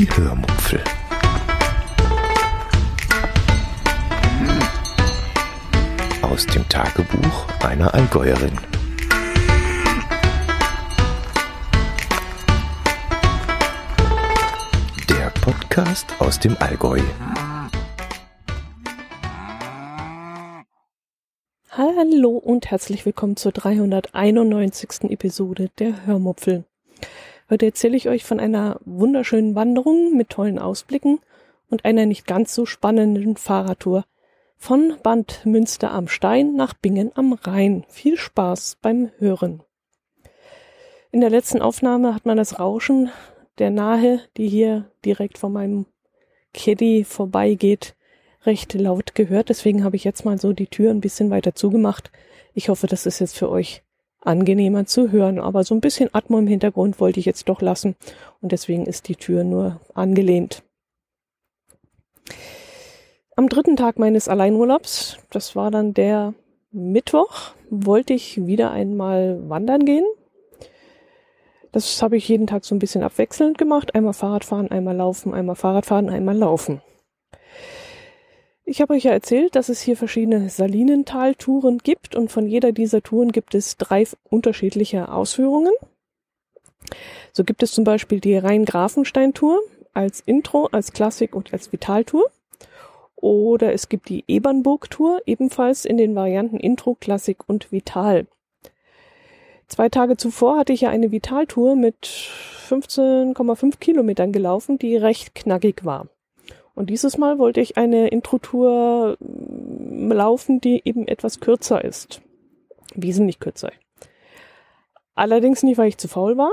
Die Hörmupfel. Aus dem Tagebuch einer Allgäuerin. Der Podcast aus dem Allgäu. Hallo und herzlich willkommen zur 391. Episode der Hörmupfel. Heute erzähle ich euch von einer wunderschönen Wanderung mit tollen Ausblicken und einer nicht ganz so spannenden Fahrradtour von Bad Münster am Stein nach Bingen am Rhein. Viel Spaß beim Hören. In der letzten Aufnahme hat man das Rauschen der Nahe, die hier direkt vor meinem Caddy vorbeigeht, recht laut gehört. Deswegen habe ich jetzt mal so die Tür ein bisschen weiter zugemacht. Ich hoffe, das ist jetzt für euch angenehmer zu hören. Aber so ein bisschen Atmo im Hintergrund wollte ich jetzt doch lassen und deswegen ist die Tür nur angelehnt. Am dritten Tag meines Alleinurlaubs, das war dann der Mittwoch, wollte ich wieder einmal wandern gehen. Das habe ich jeden Tag so ein bisschen abwechselnd gemacht. Einmal Fahrradfahren, einmal laufen, einmal Fahrradfahren, einmal laufen. Ich habe euch ja erzählt, dass es hier verschiedene Salinental-Touren gibt und von jeder dieser Touren gibt es drei unterschiedliche Ausführungen. So gibt es zum Beispiel die Rhein-Grafenstein-Tour als Intro, als Klassik und als Vitaltour. Oder es gibt die Ebernburg-Tour, ebenfalls in den Varianten Intro, Klassik und Vital. Zwei Tage zuvor hatte ich ja eine Vitaltour mit 15,5 Kilometern gelaufen, die recht knackig war. Und dieses Mal wollte ich eine Intro-Tour mm, laufen, die eben etwas kürzer ist. Wesentlich kürzer. Allerdings nicht, weil ich zu faul war,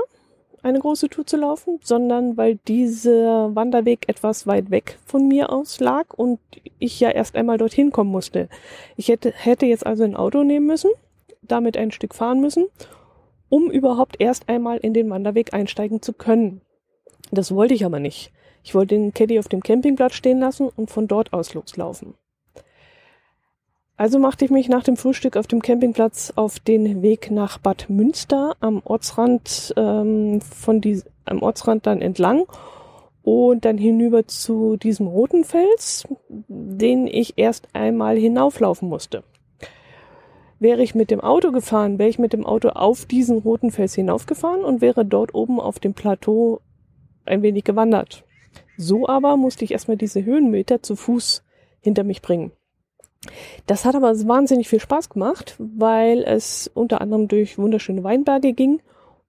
eine große Tour zu laufen, sondern weil dieser Wanderweg etwas weit weg von mir aus lag und ich ja erst einmal dorthin kommen musste. Ich hätte, hätte jetzt also ein Auto nehmen müssen, damit ein Stück fahren müssen, um überhaupt erst einmal in den Wanderweg einsteigen zu können. Das wollte ich aber nicht. Ich wollte den Caddy auf dem Campingplatz stehen lassen und von dort aus loslaufen. Also machte ich mich nach dem Frühstück auf dem Campingplatz auf den Weg nach Bad Münster am Ortsrand ähm, von die, am Ortsrand dann entlang und dann hinüber zu diesem roten Fels, den ich erst einmal hinauflaufen musste. Wäre ich mit dem Auto gefahren, wäre ich mit dem Auto auf diesen roten Fels hinaufgefahren und wäre dort oben auf dem Plateau ein wenig gewandert. So aber musste ich erstmal diese Höhenmeter zu Fuß hinter mich bringen. Das hat aber wahnsinnig viel Spaß gemacht, weil es unter anderem durch wunderschöne Weinberge ging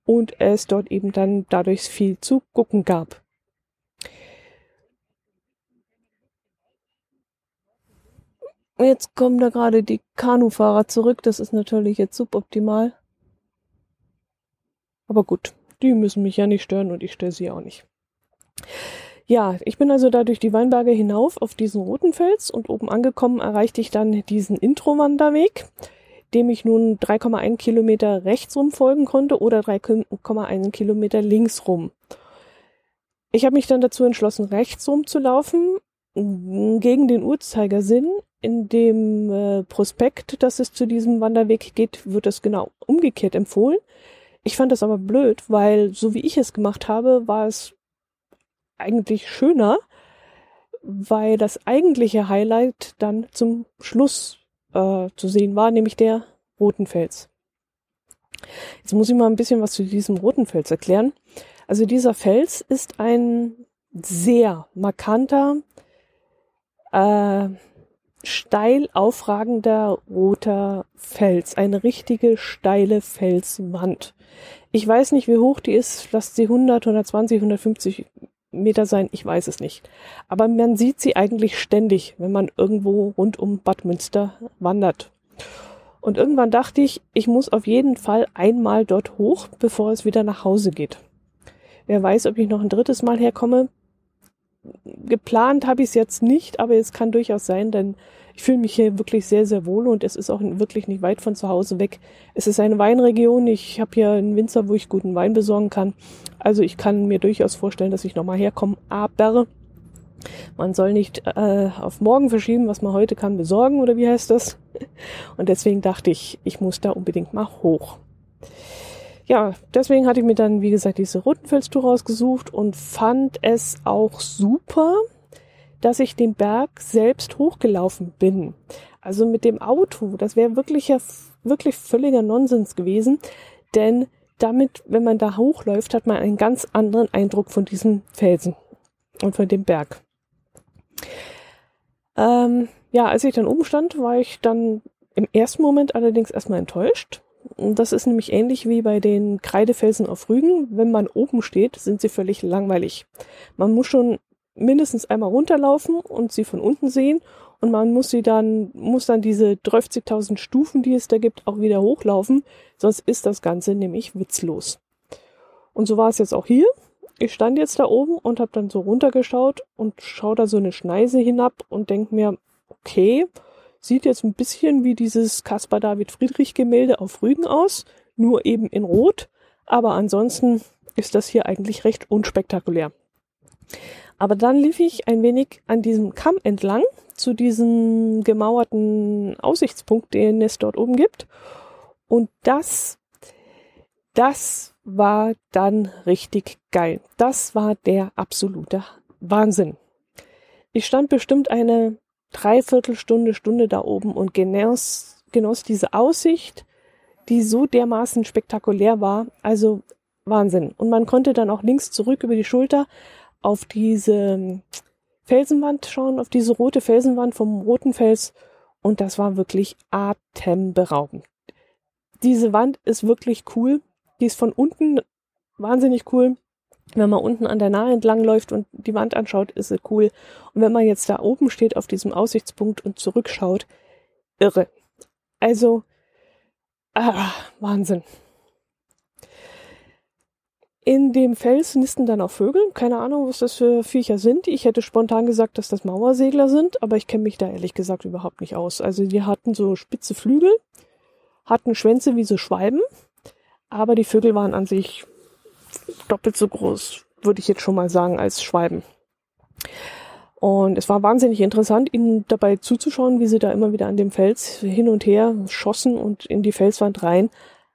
und es dort eben dann dadurch viel zu gucken gab. Jetzt kommen da gerade die Kanufahrer zurück. Das ist natürlich jetzt suboptimal. Aber gut, die müssen mich ja nicht stören und ich störe sie auch nicht. Ja, ich bin also da durch die Weinberge hinauf auf diesen roten Fels und oben angekommen erreichte ich dann diesen Intro-Wanderweg, dem ich nun 3,1 Kilometer rechts rum folgen konnte oder 3,1 Kilometer links rum. Ich habe mich dann dazu entschlossen, rechts rum zu laufen, gegen den Uhrzeigersinn. In dem äh, Prospekt, dass es zu diesem Wanderweg geht, wird das genau umgekehrt empfohlen. Ich fand das aber blöd, weil so wie ich es gemacht habe, war es eigentlich schöner, weil das eigentliche Highlight dann zum Schluss äh, zu sehen war, nämlich der roten Fels. Jetzt muss ich mal ein bisschen was zu diesem roten Fels erklären. Also dieser Fels ist ein sehr markanter, äh, steil aufragender roter Fels, eine richtige steile Felswand. Ich weiß nicht, wie hoch die ist, lasst sie 100, 120, 150 Meter sein, ich weiß es nicht. Aber man sieht sie eigentlich ständig, wenn man irgendwo rund um Bad Münster wandert. Und irgendwann dachte ich, ich muss auf jeden Fall einmal dort hoch, bevor es wieder nach Hause geht. Wer weiß, ob ich noch ein drittes Mal herkomme. Geplant habe ich es jetzt nicht, aber es kann durchaus sein, denn ich fühle mich hier wirklich sehr, sehr wohl und es ist auch wirklich nicht weit von zu Hause weg. Es ist eine Weinregion. Ich habe hier einen Winzer, wo ich guten Wein besorgen kann. Also ich kann mir durchaus vorstellen, dass ich nochmal herkomme. Aber man soll nicht äh, auf morgen verschieben, was man heute kann besorgen oder wie heißt das? Und deswegen dachte ich, ich muss da unbedingt mal hoch. ja, deswegen hatte ich mir dann, wie gesagt, diese Rotenfelstour rausgesucht und fand es auch super, dass ich den Berg selbst hochgelaufen bin. Also mit dem Auto, das wäre wirklich, wirklich völliger Nonsens gewesen, denn damit, wenn man da hochläuft, hat man einen ganz anderen Eindruck von diesem Felsen und von dem Berg. Ähm, ja, als ich dann oben stand, war ich dann im ersten Moment allerdings erstmal enttäuscht. Das ist nämlich ähnlich wie bei den Kreidefelsen auf Rügen. Wenn man oben steht, sind sie völlig langweilig. Man muss schon mindestens einmal runterlaufen und sie von unten sehen und man muss sie dann, muss dann diese 30.000 Stufen, die es da gibt, auch wieder hochlaufen, sonst ist das Ganze nämlich witzlos. Und so war es jetzt auch hier. Ich stand jetzt da oben und habe dann so runtergeschaut und schaue da so eine Schneise hinab und denk mir, okay, sieht jetzt ein bisschen wie dieses Caspar David Friedrich Gemälde auf Rügen aus, nur eben in Rot, aber ansonsten ist das hier eigentlich recht unspektakulär. Aber dann lief ich ein wenig an diesem Kamm entlang zu diesem gemauerten Aussichtspunkt, den es dort oben gibt. Und das, das war dann richtig geil. Das war der absolute Wahnsinn. Ich stand bestimmt eine Dreiviertelstunde, Stunde da oben und genoss, genoss diese Aussicht, die so dermaßen spektakulär war. Also Wahnsinn. Und man konnte dann auch links zurück über die Schulter auf diese Felsenwand schauen, auf diese rote Felsenwand vom roten Fels. Und das war wirklich atemberaubend. Diese Wand ist wirklich cool. Die ist von unten wahnsinnig cool. Wenn man unten an der Nahe entlang läuft und die Wand anschaut, ist sie cool. Und wenn man jetzt da oben steht auf diesem Aussichtspunkt und zurückschaut, irre. Also, ah, Wahnsinn. In dem Fels nisten dann auch Vögel. Keine Ahnung, was das für Viecher sind. Ich hätte spontan gesagt, dass das Mauersegler sind, aber ich kenne mich da ehrlich gesagt überhaupt nicht aus. Also die hatten so spitze Flügel, hatten Schwänze wie so Schwalben, aber die Vögel waren an sich doppelt so groß, würde ich jetzt schon mal sagen, als Schwalben. Und es war wahnsinnig interessant, ihnen dabei zuzuschauen, wie sie da immer wieder an dem Fels hin und her schossen und in die Felswand rein.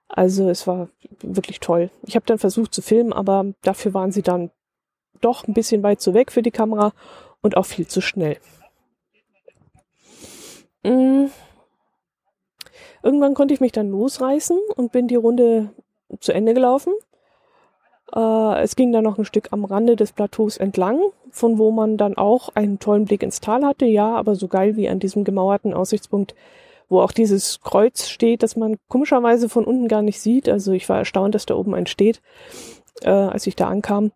Also es war wirklich toll. Ich habe dann versucht zu filmen, aber dafür waren sie dann doch ein bisschen weit zu weg für die Kamera und auch viel zu schnell. Mhm. Irgendwann konnte ich mich dann losreißen und bin die Runde zu Ende gelaufen. Äh, es ging dann noch ein Stück am Rande des Plateaus entlang, von wo man dann auch einen tollen Blick ins Tal hatte. Ja, aber so geil wie an diesem gemauerten Aussichtspunkt, wo auch dieses Kreuz steht, das man komischerweise von unten gar nicht sieht. Also ich war erstaunt, dass da oben ein steht, äh, als ich da ankam.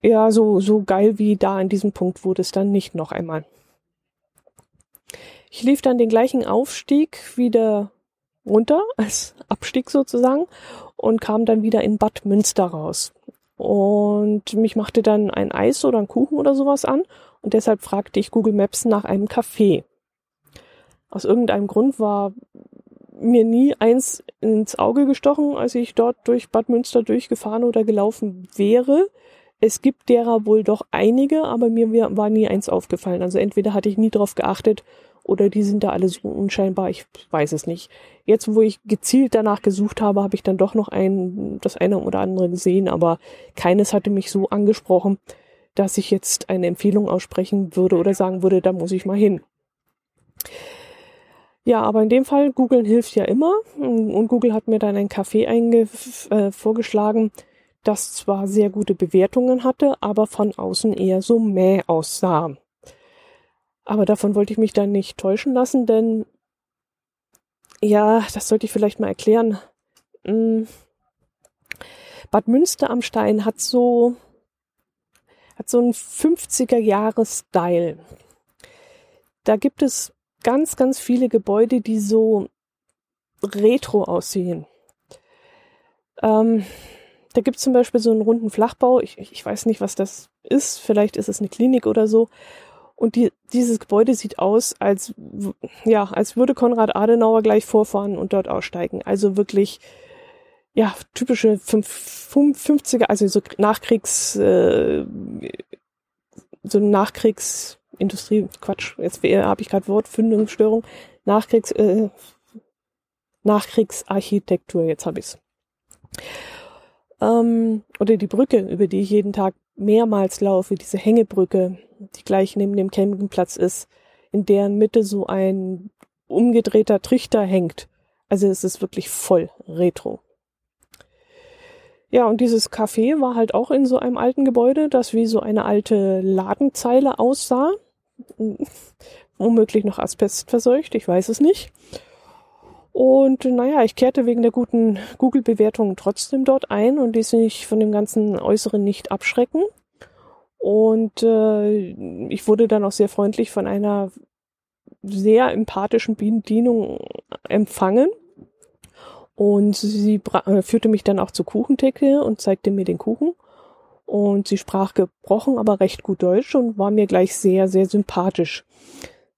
Ja, so, so geil wie da an diesem Punkt wurde es dann nicht noch einmal. Ich lief dann den gleichen Aufstieg wieder runter, als Abstieg sozusagen, und kam dann wieder in Bad Münster raus. Und mich machte dann ein Eis oder ein Kuchen oder sowas an und deshalb fragte ich Google Maps nach einem Café. Aus irgendeinem Grund war mir nie eins ins Auge gestochen, als ich dort durch Bad Münster durchgefahren oder gelaufen wäre. Es gibt derer wohl doch einige, aber mir war nie eins aufgefallen. Also entweder hatte ich nie drauf geachtet oder die sind da alle so unscheinbar, ich weiß es nicht. Jetzt, wo ich gezielt danach gesucht habe, habe ich dann doch noch ein, das eine oder andere gesehen, aber keines hatte mich so angesprochen, dass ich jetzt eine Empfehlung aussprechen würde oder sagen würde, da muss ich mal hin. Ja, aber in dem Fall, googeln hilft ja immer. Und Google hat mir dann ein Café äh, vorgeschlagen, das zwar sehr gute Bewertungen hatte, aber von außen eher so mäh aussah. Aber davon wollte ich mich dann nicht täuschen lassen, denn ja, das sollte ich vielleicht mal erklären. Hm. Bad Münster am Stein hat so hat so einen 50er Jahre Style. Da gibt es ganz, ganz viele Gebäude, die so retro aussehen. Ähm, da gibt es zum Beispiel so einen runden Flachbau. Ich, ich weiß nicht, was das ist. Vielleicht ist es eine Klinik oder so. Und die, dieses Gebäude sieht aus, als, ja, als würde Konrad Adenauer gleich vorfahren und dort aussteigen. Also wirklich, ja, typische 50er, also so Nachkriegs, äh, so Nachkriegsindustrie, Quatsch, jetzt habe ich gerade Wortfindungsstörung, Nachkriegs, äh, Nachkriegsarchitektur, jetzt habe ich's. Ähm, oder die Brücke, über die ich jeden Tag mehrmals laufe, diese Hängebrücke, die gleich neben dem Campingplatz ist, in deren Mitte so ein umgedrehter Trichter hängt. Also es ist wirklich voll retro. Ja, und dieses Café war halt auch in so einem alten Gebäude, das wie so eine alte Ladenzeile aussah. Womöglich noch Asbest verseucht, ich weiß es nicht. Und naja, ich kehrte wegen der guten Google-Bewertung trotzdem dort ein und ließ mich von dem ganzen Äußeren nicht abschrecken. Und äh, ich wurde dann auch sehr freundlich von einer sehr empathischen Bedienung empfangen. Und sie äh, führte mich dann auch zur Kuchentheke und zeigte mir den Kuchen. Und sie sprach gebrochen, aber recht gut Deutsch und war mir gleich sehr, sehr sympathisch.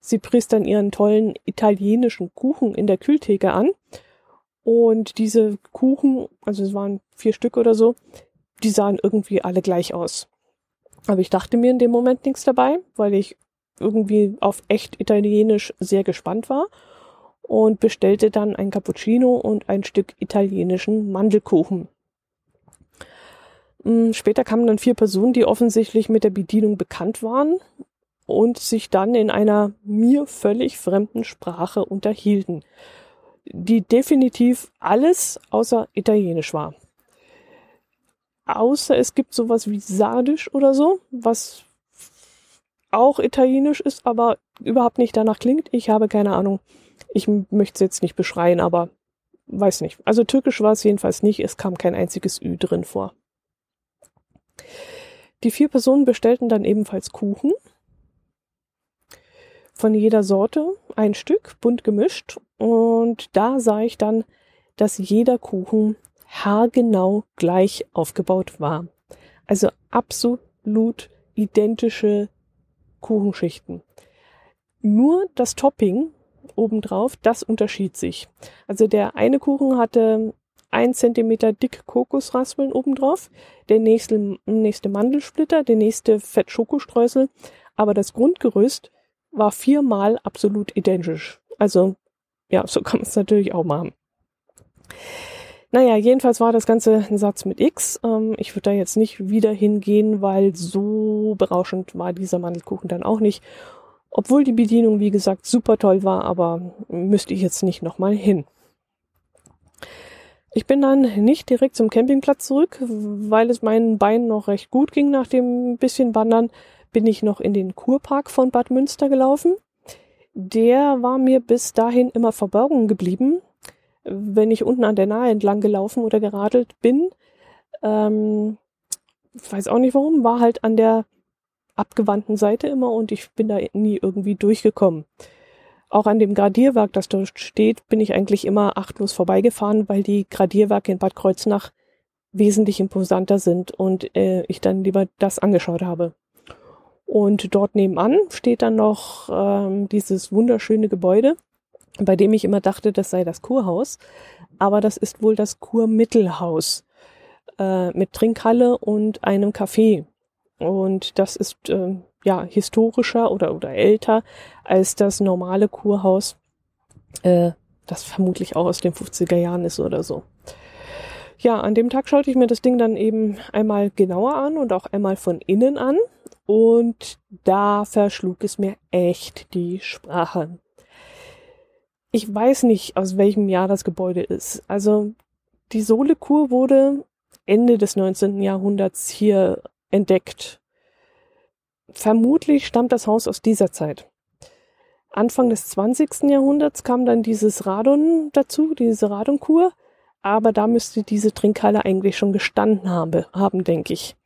Sie pries dann ihren tollen italienischen Kuchen in der Kühltheke an. Und diese Kuchen, also es waren vier Stück oder so, die sahen irgendwie alle gleich aus. Aber ich dachte mir in dem Moment nichts dabei, weil ich irgendwie auf echt italienisch sehr gespannt war und bestellte dann ein Cappuccino und ein Stück italienischen Mandelkuchen. Hm, später kamen dann vier Personen, die offensichtlich mit der Bedienung bekannt waren und sich dann in einer mir völlig fremden Sprache unterhielten, die definitiv alles außer Italienisch war. Außer es gibt sowas wie Sardisch oder so, was auch Italienisch ist, aber überhaupt nicht danach klingt. Ich habe keine Ahnung. Ich möchte es jetzt nicht beschreien, aber weiß nicht. Also türkisch war es jedenfalls nicht. Es kam kein einziges Ü drin vor. Die vier Personen bestellten dann ebenfalls Kuchen von jeder Sorte ein Stück, bunt gemischt. Und da sah ich dann, dass jeder Kuchen haargenau gleich aufgebaut war. Also absolut identische Kuchenschichten. Nur das Topping obendrauf, das unterschied sich. Also der eine Kuchen hatte ein Zentimeter dick Kokosraspeln obendrauf, der nächste, nächste Mandelsplitter, der nächste Fett-Schokostreusel, aber das Grundgerüst war viermal absolut identisch. Also, ja, so kann man es natürlich auch machen. Naja, jedenfalls war das Ganze ein Satz mit X. Ähm, ich würde da jetzt nicht wieder hingehen, weil so berauschend war dieser Mandelkuchen dann auch nicht. Obwohl die Bedienung, wie gesagt, super toll war, aber müsste ich jetzt nicht nochmal hin. Ich bin dann nicht direkt zum Campingplatz zurück, weil es meinen Beinen noch recht gut ging nach dem bisschen Wandern, bin ich noch in den Kurpark von Bad Münster gelaufen. Der war mir bis dahin immer verborgen geblieben, wenn ich unten an der Nahe entlang gelaufen oder geradelt bin. Ähm, weiß auch nicht warum, war halt an der abgewandten Seite immer und ich bin da nie irgendwie durchgekommen. Auch an dem Gradierwerk, das dort steht, bin ich eigentlich immer achtlos vorbeigefahren, weil die Gradierwerke in Bad Kreuznach wesentlich imposanter sind und äh, ich dann lieber das angeschaut habe. Und dort nebenan steht dann noch ähm, dieses wunderschöne Gebäude, bei dem ich immer dachte, das sei das Kurhaus. Aber das ist wohl das Kurmittelhaus äh, mit Trinkhalle und einem Café. Und das ist äh, ja historischer oder, oder älter als das normale Kurhaus, äh, das vermutlich auch aus den 50er Jahren ist oder so. Ja, an dem Tag schaute ich mir das Ding dann eben einmal genauer an und auch einmal von innen an. Und da verschlug es mir echt die Sprache. Ich weiß nicht, aus welchem Jahr das Gebäude ist. Also die Solekur wurde Ende des 19. Jahrhunderts hier entdeckt. Vermutlich stammt das Haus aus dieser Zeit. Anfang des 20. Jahrhunderts kam dann dieses Radon dazu, diese Radonkur, aber da müsste diese Trinkhalle eigentlich schon gestanden habe, haben, denke ich.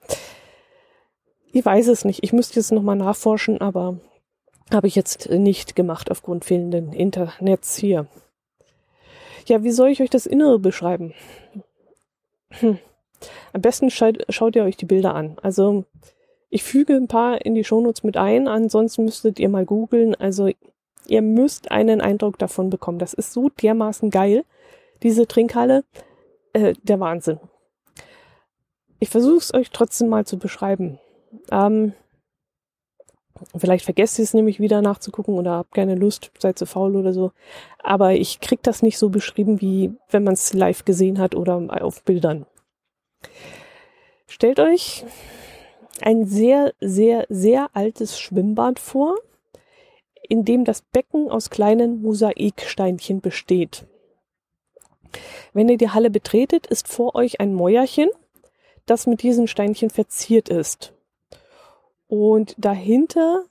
Ich weiß es nicht. Ich müsste jetzt nochmal nachforschen, aber habe ich jetzt nicht gemacht aufgrund fehlenden Internets hier. Ja, wie soll ich euch das Innere beschreiben? Hm. Am besten schaut, schaut ihr euch die Bilder an. Also ich füge ein paar in die Shownotes mit ein, ansonsten müsstet ihr mal googeln. Also ihr müsst einen Eindruck davon bekommen. Das ist so dermaßen geil, diese Trinkhalle. Äh, der Wahnsinn. Ich versuche es euch trotzdem mal zu beschreiben. Ähm, Vielleicht vergesst ihr es nämlich wieder nachzugucken oder habt keine Lust, seid zu faul oder so. Aber ich krieg das nicht so beschrieben, wie wenn man es live gesehen hat oder auf Bildern. Stellt euch ein sehr, sehr, sehr altes Schwimmbad vor, in dem das Becken aus kleinen Mosaiksteinchen besteht. Wenn ihr die Halle betretet, ist vor euch ein Mäuerchen, das mit diesen Steinchen verziert ist. Und dahinter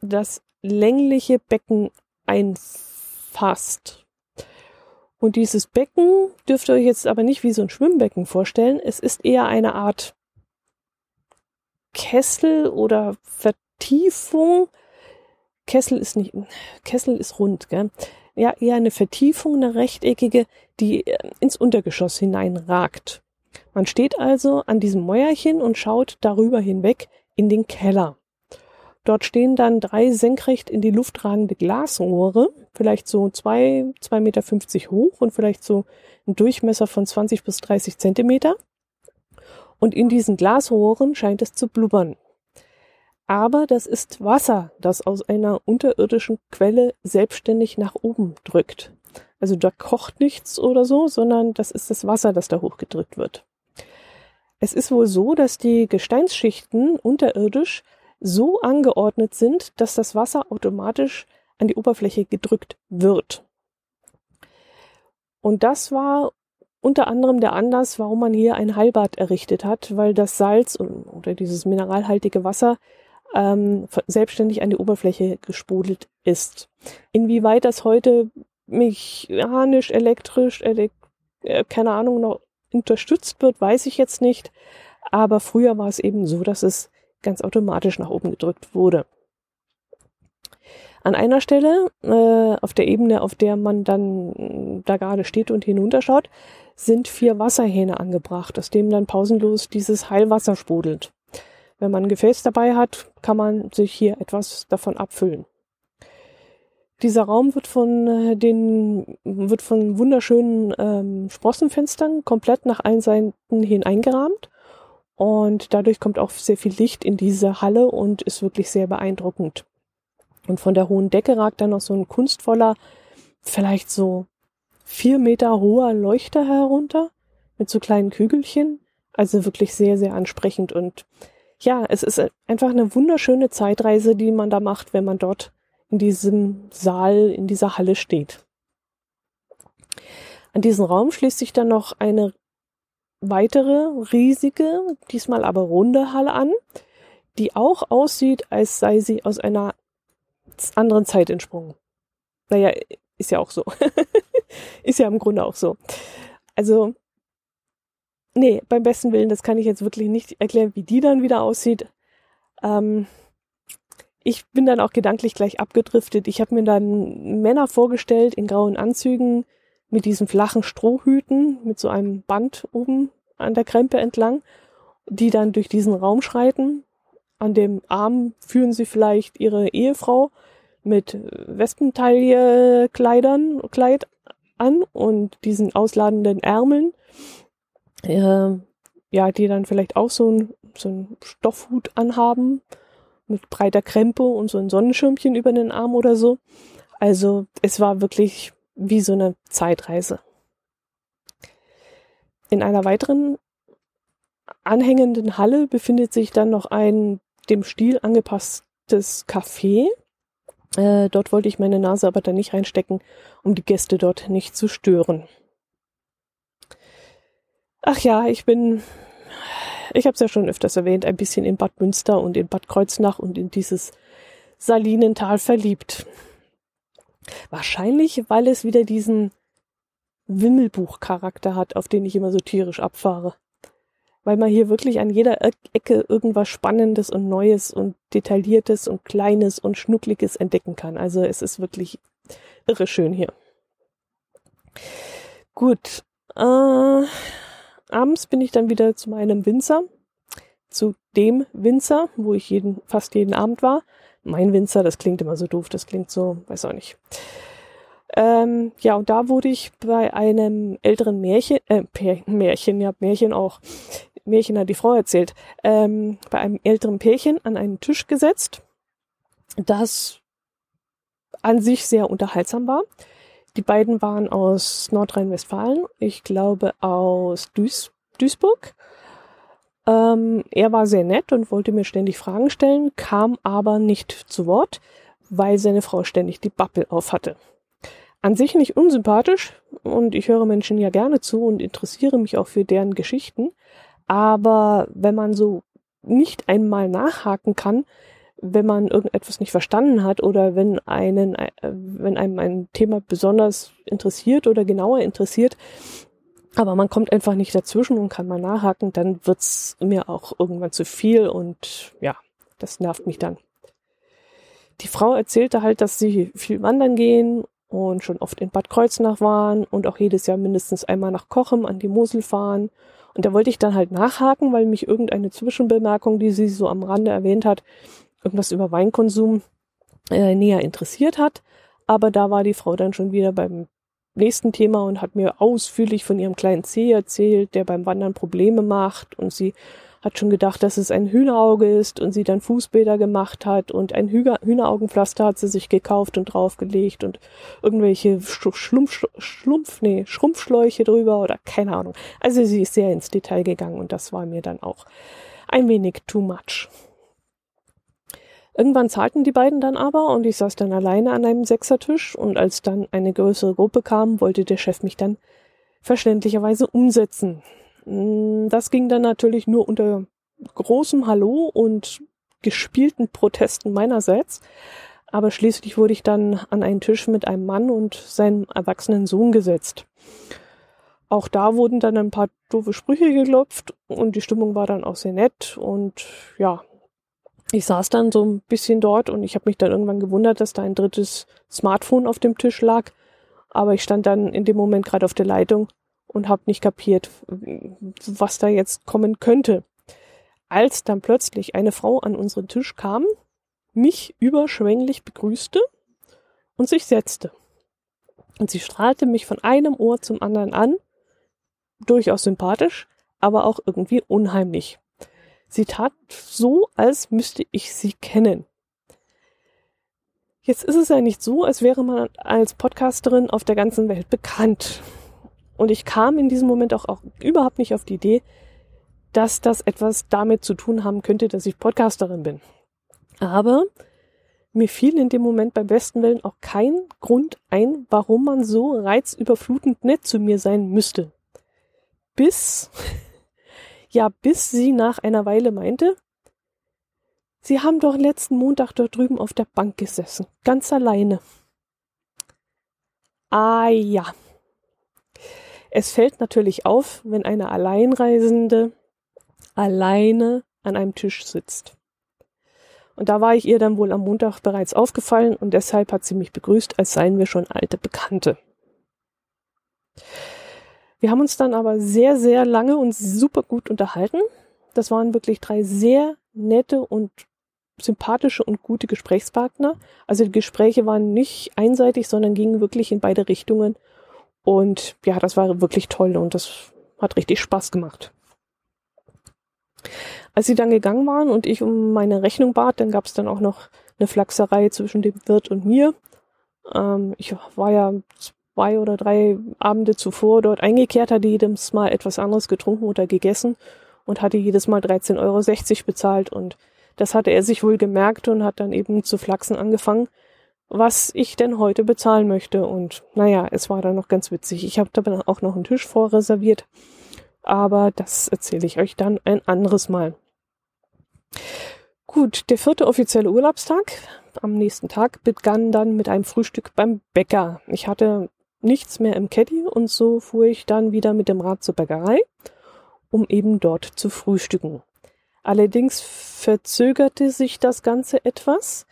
das längliche Becken einfasst. Und dieses Becken dürft ihr euch jetzt aber nicht wie so ein Schwimmbecken vorstellen. Es ist eher eine Art Kessel oder Vertiefung. Kessel ist nicht, Kessel ist rund, gell? Ja, eher eine Vertiefung, eine rechteckige, die äh, ins Untergeschoss hineinragt. Man steht also an diesem Mäuerchen und schaut darüber hinweg in den Keller. Dort stehen dann drei senkrecht in die Luft ragende Glasrohre, vielleicht so zwei, zwei Meter fünfzig hoch und vielleicht so ein Durchmesser von 20 bis 30 Zentimeter. Und in diesen Glasrohren scheint es zu blubbern. Aber das ist Wasser, das aus einer unterirdischen Quelle selbstständig nach oben drückt. Also da kocht nichts oder so, sondern das ist das Wasser, das da hochgedrückt wird. Es ist wohl so, dass die Gesteinsschichten unterirdisch so angeordnet sind, dass das Wasser automatisch an die Oberfläche gedrückt wird. Und das war unter anderem der Anlass, warum man hier ein Heilbad errichtet hat, weil das Salz oder dieses mineralhaltige Wasser ähm, selbstständig an die Oberfläche gesprudelt ist. Inwieweit das heute mechanisch, elektrisch, elek äh, keine Ahnung, noch unterstützt wird, weiß ich jetzt nicht. Aber früher war es eben so, dass es ganz automatisch nach oben gedrückt wurde. An einer Stelle, äh, auf der Ebene, auf der man dann da gerade steht und hinunterschaut, sind vier Wasserhähne angebracht, aus dem dann pausenlos dieses Heilwasser sprudelt. Wenn man ein Gefäß dabei hat, kann man sich hier etwas davon abfüllen. Dieser Raum wird von äh, den wird von wunderschönen ähm, Sprossenfenstern komplett nach allen Seiten hin eingerahmt und dadurch kommt auch sehr viel Licht in diese Halle und ist wirklich sehr beeindruckend. Und von der hohen Decke ragt dann noch so ein kunstvoller, vielleicht so vier Meter hoher Leuchter herunter mit so kleinen Kügelchen. Also wirklich sehr, sehr ansprechend. Und ja, es ist einfach eine wunderschöne Zeitreise, die man da macht, wenn man dort in diesem Saal, in dieser Halle steht. An diesen Raum schließt sich dann noch eine weitere riesige, diesmal aber runde Halle an, die auch aussieht, als sei sie aus einer anderen Zeit entsprungen. Naja, ist ja auch so. ist ja im Grunde auch so. Also, nee, beim besten Willen, das kann ich jetzt wirklich nicht erklären, wie die dann wieder aussieht. Ähm, ich bin dann auch gedanklich gleich abgedriftet. Ich habe mir dann Männer vorgestellt in grauen Anzügen mit diesen flachen Strohhüten mit so einem Band oben an der Krempe entlang, die dann durch diesen Raum schreiten. An dem Arm führen sie vielleicht ihre Ehefrau mit Wespentaille-Kleidern, Kleid an und diesen ausladenden Ärmeln. Äh, ja, die dann vielleicht auch so ein, so ein Stoffhut anhaben mit breiter Krempe und so ein Sonnenschirmchen über den Arm oder so. Also es war wirklich wie so eine Zeitreise. In einer weiteren anhängenden Halle befindet sich dann noch ein dem Stil angepasstes Café. Äh, dort wollte ich meine Nase aber dann nicht reinstecken, um die Gäste dort nicht zu stören. Ach ja, ich bin ich habe es ja schon öfters erwähnt, ein bisschen in Bad Münster und in Bad Kreuznach und in dieses Salinental verliebt. Wahrscheinlich, weil es wieder diesen Wimmelbuch-Charakter hat, auf den ich immer so tierisch abfahre. Weil man hier wirklich an jeder Ecke irgendwas Spannendes und Neues und Detailliertes und Kleines und Schnuckliges entdecken kann. Also es ist wirklich irre schön hier. Gut. Äh, abends bin ich dann wieder zu meinem Winzer, zu dem Winzer, wo ich jeden, fast jeden Abend war. Mein Winzer, das klingt immer so doof, das klingt so, weiß auch nicht. Ähm, ja, und da wurde ich bei einem älteren Märchen, äh, Märchen, ja, Märchen auch, Märchen hat die Frau erzählt, ähm, bei einem älteren Pärchen an einen Tisch gesetzt. das an sich sehr unterhaltsam war. Die beiden waren aus Nordrhein-Westfalen, ich glaube aus Duis Duisburg. Ähm, er war sehr nett und wollte mir ständig Fragen stellen, kam aber nicht zu Wort, weil seine Frau ständig die Bappel auf hatte. An sich nicht unsympathisch und ich höre Menschen ja gerne zu und interessiere mich auch für deren Geschichten, aber wenn man so nicht einmal nachhaken kann, wenn man irgendetwas nicht verstanden hat oder wenn einen, äh, wenn einem ein Thema besonders interessiert oder genauer interessiert, aber man kommt einfach nicht dazwischen und kann mal nachhaken, dann wird's mir auch irgendwann zu viel und ja, das nervt mich dann. Die Frau erzählte halt, dass sie viel wandern gehen und schon oft in Bad Kreuznach waren und auch jedes Jahr mindestens einmal nach Kochem an die Mosel fahren. Und da wollte ich dann halt nachhaken, weil mich irgendeine Zwischenbemerkung, die sie so am Rande erwähnt hat, irgendwas über Weinkonsum äh, näher interessiert hat. Aber da war die Frau dann schon wieder beim nächsten Thema und hat mir ausführlich von ihrem kleinen Zeh erzählt, der beim Wandern Probleme macht und sie hat schon gedacht, dass es ein Hühnerauge ist und sie dann Fußbäder gemacht hat und ein Hühneraugenpflaster hat sie sich gekauft und draufgelegt und irgendwelche Schlumpf, Schlumpf, nee, Schrumpfschläuche drüber oder keine Ahnung. Also sie ist sehr ins Detail gegangen und das war mir dann auch ein wenig too much. Irgendwann zahlten die beiden dann aber und ich saß dann alleine an einem Sechsertisch und als dann eine größere Gruppe kam, wollte der Chef mich dann verständlicherweise umsetzen. Mm, das ging dann natürlich nur unter großem Hallo und gespielten Protesten meinerseits. Aber schließlich wurde ich dann an einen Tisch mit einem Mann und seinem erwachsenen Sohn gesetzt. Auch da wurden dann ein paar doofe Sprüche geklopft und die Stimmung war dann auch sehr nett und ja, ich saß dann so ein bisschen dort und ich habe mich dann irgendwann gewundert, dass da ein drittes Smartphone auf dem Tisch lag. Aber ich stand dann in dem Moment gerade auf der Leitung und habe nicht kapiert, was da jetzt kommen könnte. Als dann plötzlich eine Frau an unseren Tisch kam, mich überschwänglich begrüßte und sich setzte. Und sie strahlte mich von einem Ohr zum anderen an, durchaus sympathisch, aber auch irgendwie unheimlich. Sie tat so, als müsste ich sie kennen. Jetzt ist es ja nicht so, als wäre man als Podcasterin auf der ganzen Welt bekannt. Und ich kam in diesem Moment auch, auch überhaupt nicht auf die Idee, dass das etwas damit zu tun haben könnte, dass ich Podcasterin bin. Aber mir fiel in dem Moment beim besten Willen auch kein Grund ein, warum man so reizüberflutend nett zu mir sein müsste. Bis ja, bis sie nach einer Weile meinte, Sie haben doch letzten Montag dort drüben auf der Bank gesessen, ganz alleine. Ah ja. Es fällt natürlich auf, wenn eine Alleinreisende alleine an einem Tisch sitzt. Und da war ich ihr dann wohl am Montag bereits aufgefallen und deshalb hat sie mich begrüßt, als seien wir schon alte Bekannte. Wir haben uns dann aber sehr, sehr lange und super gut unterhalten. Das waren wirklich drei sehr nette und sympathische und gute Gesprächspartner. Also die Gespräche waren nicht einseitig, sondern gingen wirklich in beide Richtungen. Und ja, das war wirklich toll und das hat richtig Spaß gemacht. Als sie dann gegangen waren und ich um meine Rechnung bat, dann gab es dann auch noch eine Flachserei zwischen dem Wirt und mir. Ähm, ich war ja zwei oder drei Abende zuvor dort eingekehrt, hatte jedes Mal etwas anderes getrunken oder gegessen und hatte jedes Mal 13,60 Euro bezahlt und das hatte er sich wohl gemerkt und hat dann eben zu flachsen angefangen, was ich denn heute bezahlen möchte. Und naja, es war dann noch ganz witzig. Ich habe da auch noch einen Tisch vorreserviert, aber das erzähle ich euch dann ein anderes Mal. Gut, der vierte offizielle Urlaubstag am nächsten Tag begann dann mit einem Frühstück beim Bäcker. Ich hatte nichts mehr im Caddy und so fuhr ich dann wieder mit dem Rad zur Bäckerei, um eben dort zu frühstücken. Allerdings verzögerte sich das Ganze etwas.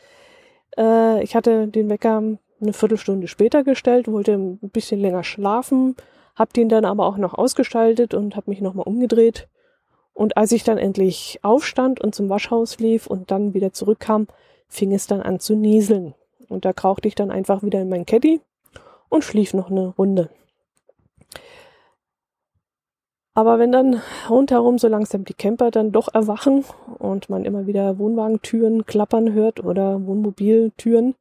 Äh, ich hatte den Wecker eine Viertelstunde später gestellt, wollte ein bisschen länger schlafen, habe den dann aber auch noch ausgestaltet und habe mich nochmal umgedreht. Und als ich dann endlich aufstand und zum Waschhaus lief und dann wieder zurückkam, fing es dann an zu nieseln. Und da krauchte ich dann einfach wieder in mein Caddy und schlief noch eine Runde. Aber wenn dann rundherum so langsam die Camper dann doch erwachen und man immer wieder Wohnwagentüren klappern hört oder Wohnmobiltüren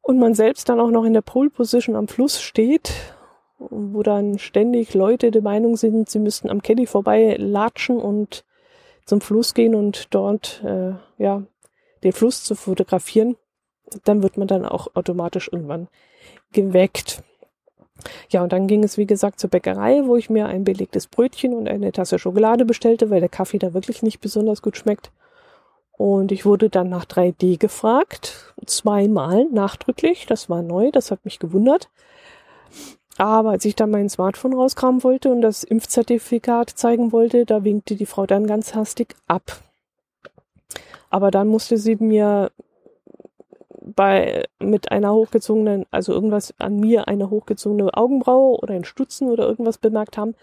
und man selbst dann auch noch in der Pole Position am Fluss steht, wo dann ständig Leute der Meinung sind, sie müssten am Caddy vorbei latschen und zum Fluss gehen und dort äh, ja den Fluss zu fotografieren, dann wird man dann auch automatisch irgendwann geweckt. Ja, und dann ging es, wie gesagt, zur Bäckerei, wo ich mir ein belegtes Brötchen und eine Tasse Schokolade bestellte, weil der Kaffee da wirklich nicht besonders gut schmeckt. Und ich wurde dann nach 3D gefragt, zweimal nachdrücklich, das war neu, das hat mich gewundert. Aber als ich dann mein Smartphone rauskramen wollte und das Impfzertifikat zeigen wollte, da winkte die Frau dann ganz hastig ab. Aber dann musste sie mir bei mit einer hochgezogenen, also irgendwas an mir eine hochgezogene Augenbraue oder ein Stutzen oder irgendwas bemerkt haben,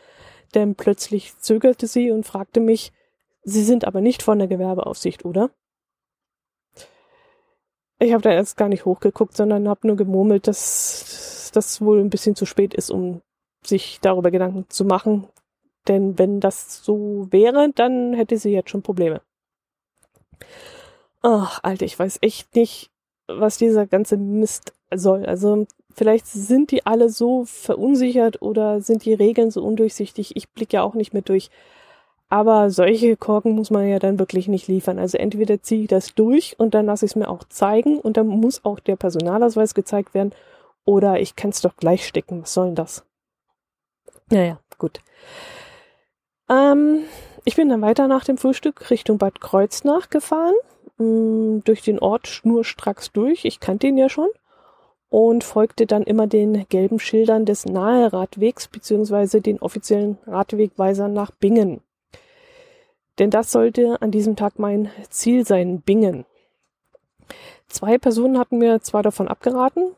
denn plötzlich zögerte sie und fragte mich, Sie sind aber nicht von der Gewerbeaufsicht, oder? Ich habe da erst gar nicht hochgeguckt, sondern habe nur gemurmelt, dass das wohl ein bisschen zu spät ist, um sich darüber Gedanken zu machen. Denn wenn das so wäre, dann hätte sie jetzt schon Probleme. Ach, Alter, ich weiß echt nicht, was dieser ganze Mist soll. Also vielleicht sind die alle so verunsichert oder sind die Regeln so undurchsichtig. Ich blicke ja auch nicht mehr durch. Aber solche Korken muss man ja dann wirklich nicht liefern. Also entweder ziehe ich das durch und dann lasse ich es mir auch zeigen und dann muss auch der Personalausweis gezeigt werden oder ich kann es doch gleich stecken. Was soll denn das? Naja, gut. Ähm, ich bin dann weiter nach dem Frühstück Richtung Bad Kreuznach gefahren mh, durch den Ort schnurstracks durch. Ich kannte ihn ja schon und folgte dann immer den gelben Schildern des Nahe-Radwegs beziehungsweise den offiziellen Radwegweisern nach Bingen. Denn das sollte an diesem Tag mein Ziel sein, Bingen. Zwei Personen hatten mir zwar davon abgeraten,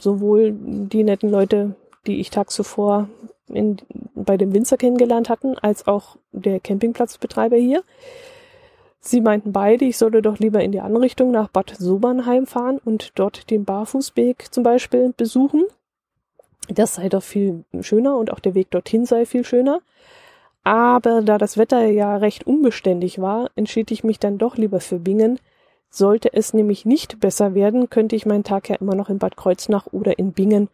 sowohl die netten Leute, die ich tags zuvor in, bei dem Winzer kennengelernt hatten, als auch der Campingplatzbetreiber hier. Sie meinten beide, ich solle doch lieber in die andere Richtung nach Bad Sobernheim fahren und dort den Barfußweg zum Beispiel besuchen. Das sei doch viel schöner und auch der Weg dorthin sei viel schöner. Aber da das Wetter ja recht unbeständig war, entschied ich mich dann doch lieber für Bingen. Sollte es nämlich nicht besser werden, könnte ich meinen Tag ja immer noch in Bad Kreuznach oder in Bingen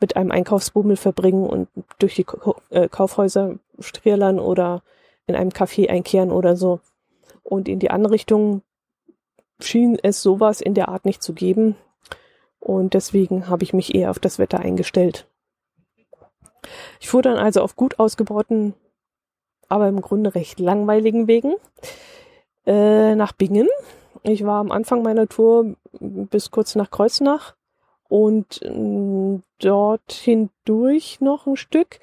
mit einem Einkaufsbummel verbringen und durch die äh, Kaufhäuser strierlern oder in einem Café einkehren oder so. Und in die andere Richtung schien es sowas in der Art nicht zu geben. Und deswegen habe ich mich eher auf das Wetter eingestellt. Ich fuhr dann also auf gut ausgebauten, aber im Grunde recht langweiligen Wegen äh, nach Bingen. Ich war am Anfang meiner Tour bis kurz nach Kreuznach und äh, dort hindurch noch ein Stück,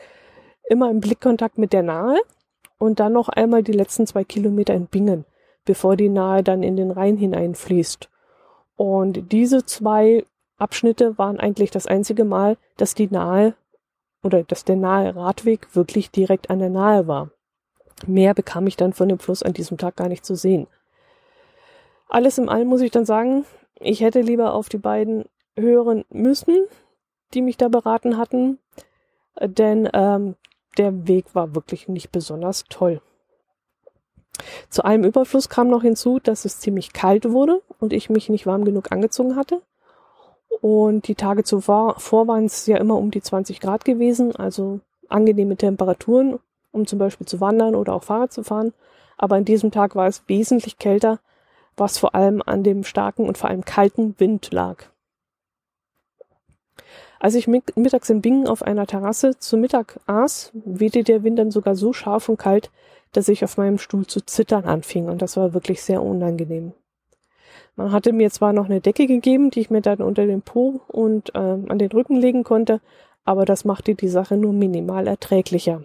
immer im Blickkontakt mit der Nahe und dann noch einmal die letzten zwei Kilometer in Bingen bevor die Nahe dann in den Rhein hineinfließt. Und diese zwei Abschnitte waren eigentlich das einzige Mal, dass die Nahe oder dass der nahe Radweg wirklich direkt an der Nahe war. Mehr bekam ich dann von dem Fluss an diesem Tag gar nicht zu sehen. Alles im All muss ich dann sagen, ich hätte lieber auf die beiden hören müssen, die mich da beraten hatten, denn ähm, der Weg war wirklich nicht besonders toll. Zu allem Überfluss kam noch hinzu, dass es ziemlich kalt wurde und ich mich nicht warm genug angezogen hatte. Und die Tage zuvor waren es ja immer um die 20 Grad gewesen, also angenehme Temperaturen, um zum Beispiel zu wandern oder auch Fahrrad zu fahren. Aber an diesem Tag war es wesentlich kälter, was vor allem an dem starken und vor allem kalten Wind lag. Als ich mittags in Bingen auf einer Terrasse zu Mittag aß, wehte der Wind dann sogar so scharf und kalt, dass ich auf meinem Stuhl zu zittern anfing und das war wirklich sehr unangenehm. Man hatte mir zwar noch eine Decke gegeben, die ich mir dann unter den Po und äh, an den Rücken legen konnte, aber das machte die Sache nur minimal erträglicher.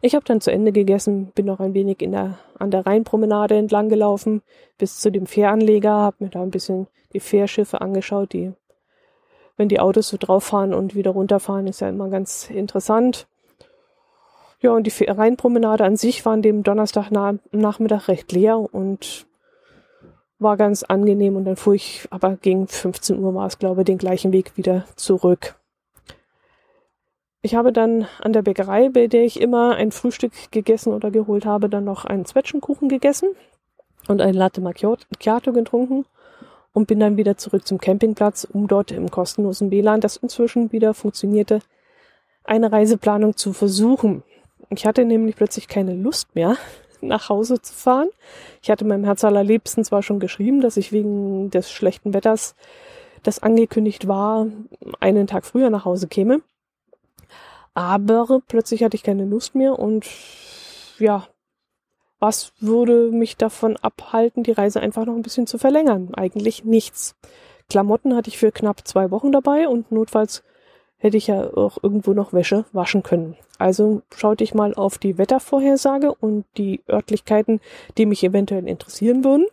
Ich habe dann zu Ende gegessen, bin noch ein wenig in der, an der Rheinpromenade entlang gelaufen bis zu dem Fähranleger, habe mir da ein bisschen die Fährschiffe angeschaut, die, wenn die Autos so drauf fahren und wieder runterfahren, ist ja immer ganz interessant. Ja, und die Rheinpromenade an sich war an dem Donnerstagnachmittag recht leer und war ganz angenehm. Und dann fuhr ich, aber gegen 15 Uhr war es, glaube ich, den gleichen Weg wieder zurück. ich habe dann an der Bäckerei, bei der ich immer ein Frühstück gegessen oder geholt habe, dann noch einen Zwetschgenkuchen gegessen und ein Latte Macchiato getrunken und bin dann wieder zurück zum Campingplatz, um dort im kostenlosen WLAN, das inzwischen wieder funktionierte, eine Reiseplanung zu versuchen. Ich hatte nämlich plötzlich keine Lust mehr, nach Hause zu fahren. Ich hatte meinem Herz allerliebsten zwar schon geschrieben, dass ich wegen des schlechten Wetters, das angekündigt war, einen Tag früher nach Hause käme. Aber plötzlich hatte ich keine Lust mehr und ja, was würde mich davon abhalten, die Reise einfach noch ein bisschen zu verlängern? Eigentlich nichts. Klamotten hatte ich für knapp zwei Wochen dabei und notfalls hätte ich ja auch irgendwo noch Wäsche waschen können. Also schaute ich mal auf die Wettervorhersage und die Örtlichkeiten, die mich eventuell interessieren würden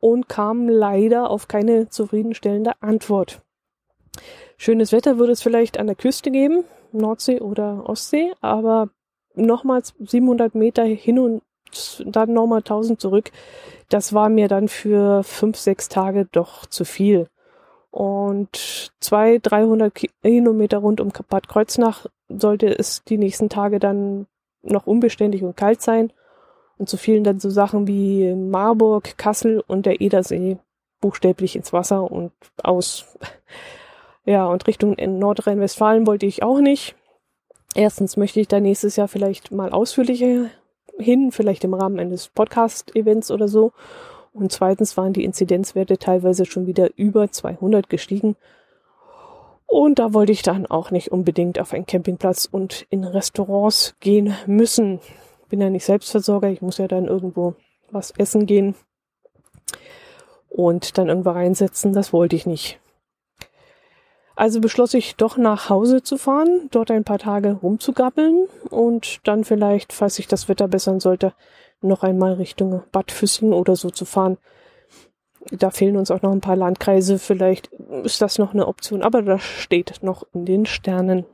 und kam leider auf keine zufriedenstellende Antwort. Schönes Wetter würde es vielleicht an der Küste geben, Nordsee oder Ostsee, aber nochmals 700 Meter hin und dann nochmal 1000 zurück, das war mir dann für fünf, sechs Tage doch zu viel. Und zwei, 300 Kilometer rund um Bad Kreuznach sollte es die nächsten Tage dann noch unbeständig und kalt sein. Und zu fielen dann so Sachen wie Marburg, Kassel und der Edersee buchstäblich ins Wasser und aus. Ja, und Richtung Nordrhein-Westfalen wollte ich auch nicht. Erstens möchte ich da nächstes Jahr vielleicht mal ausführlicher hin, vielleicht im Rahmen eines Podcast-Events oder so. Und zweitens waren die Inzidenzwerte teilweise schon wieder über 200 gestiegen. Und da wollte ich dann auch nicht unbedingt auf einen Campingplatz und in Restaurants gehen müssen. Bin ja nicht Selbstversorger, ich muss ja dann irgendwo was essen gehen und dann irgendwo reinsetzen. Das wollte ich nicht. Also beschloss ich doch nach Hause zu fahren, dort ein paar Tage rumzugabbeln und dann vielleicht, falls sich das Wetter bessern sollte, noch einmal Richtung Bad Füssing oder so zu fahren. Da fehlen uns auch noch ein paar Landkreise. Vielleicht ist das noch eine Option, aber das steht noch in den Sternen.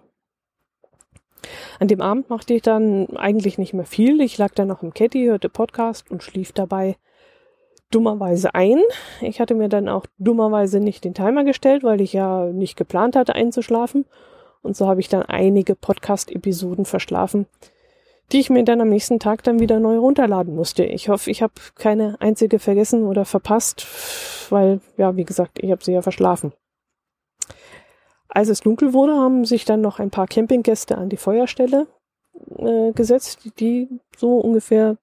An dem Abend machte ich dann eigentlich nicht mehr viel. Ich lag dann noch im Caddy, hörte Podcast und schlief dabei dummerweise ein. Ich hatte mir dann auch dummerweise nicht den Timer gestellt, weil ich ja nicht geplant hatte einzuschlafen. Und so habe ich dann einige Podcast-Episoden verschlafen, die ich mir dann am nächsten Tag dann wieder neu runterladen musste. Ich hoffe, ich habe keine einzige vergessen oder verpasst, weil, ja, wie gesagt, ich habe sie ja verschlafen. Als es dunkel wurde, haben sich dann noch ein paar Campinggäste an die Feuerstelle äh, gesetzt, die so ungefähr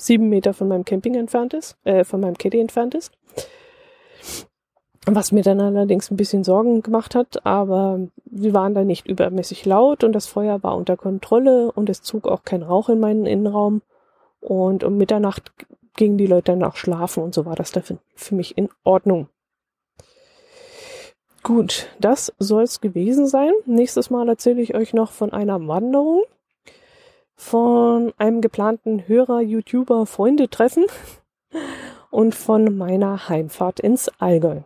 sieben Meter von meinem Camping entfernt ist, äh, von meinem Caddy entfernt ist. Was mir dann allerdings ein bisschen Sorgen gemacht hat, aber sie waren da nicht übermäßig laut und das Feuer war unter Kontrolle und es zog auch kein Rauch in meinen Innenraum. Und um Mitternacht gingen die Leute dann auch schlafen und so war das dafür für mich in Ordnung. Gut, das soll es gewesen sein. Nächstes Mal erzähle ich euch noch von einer Wanderung, von einem geplanten Hörer-YouTuber-Freunde-Treffen und von meiner Heimfahrt ins Allgäu.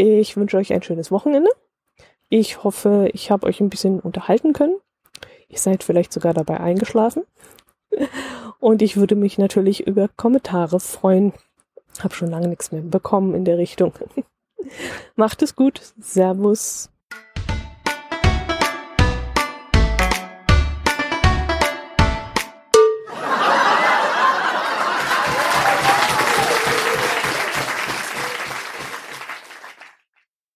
Ich wünsche euch ein schönes Wochenende. Ich hoffe, ich habe euch ein bisschen unterhalten können. Ihr seid vielleicht sogar dabei eingeschlafen. Und ich würde mich natürlich über Kommentare freuen. Hab schon lange nichts mehr bekommen in der Richtung. Macht es gut. Servus.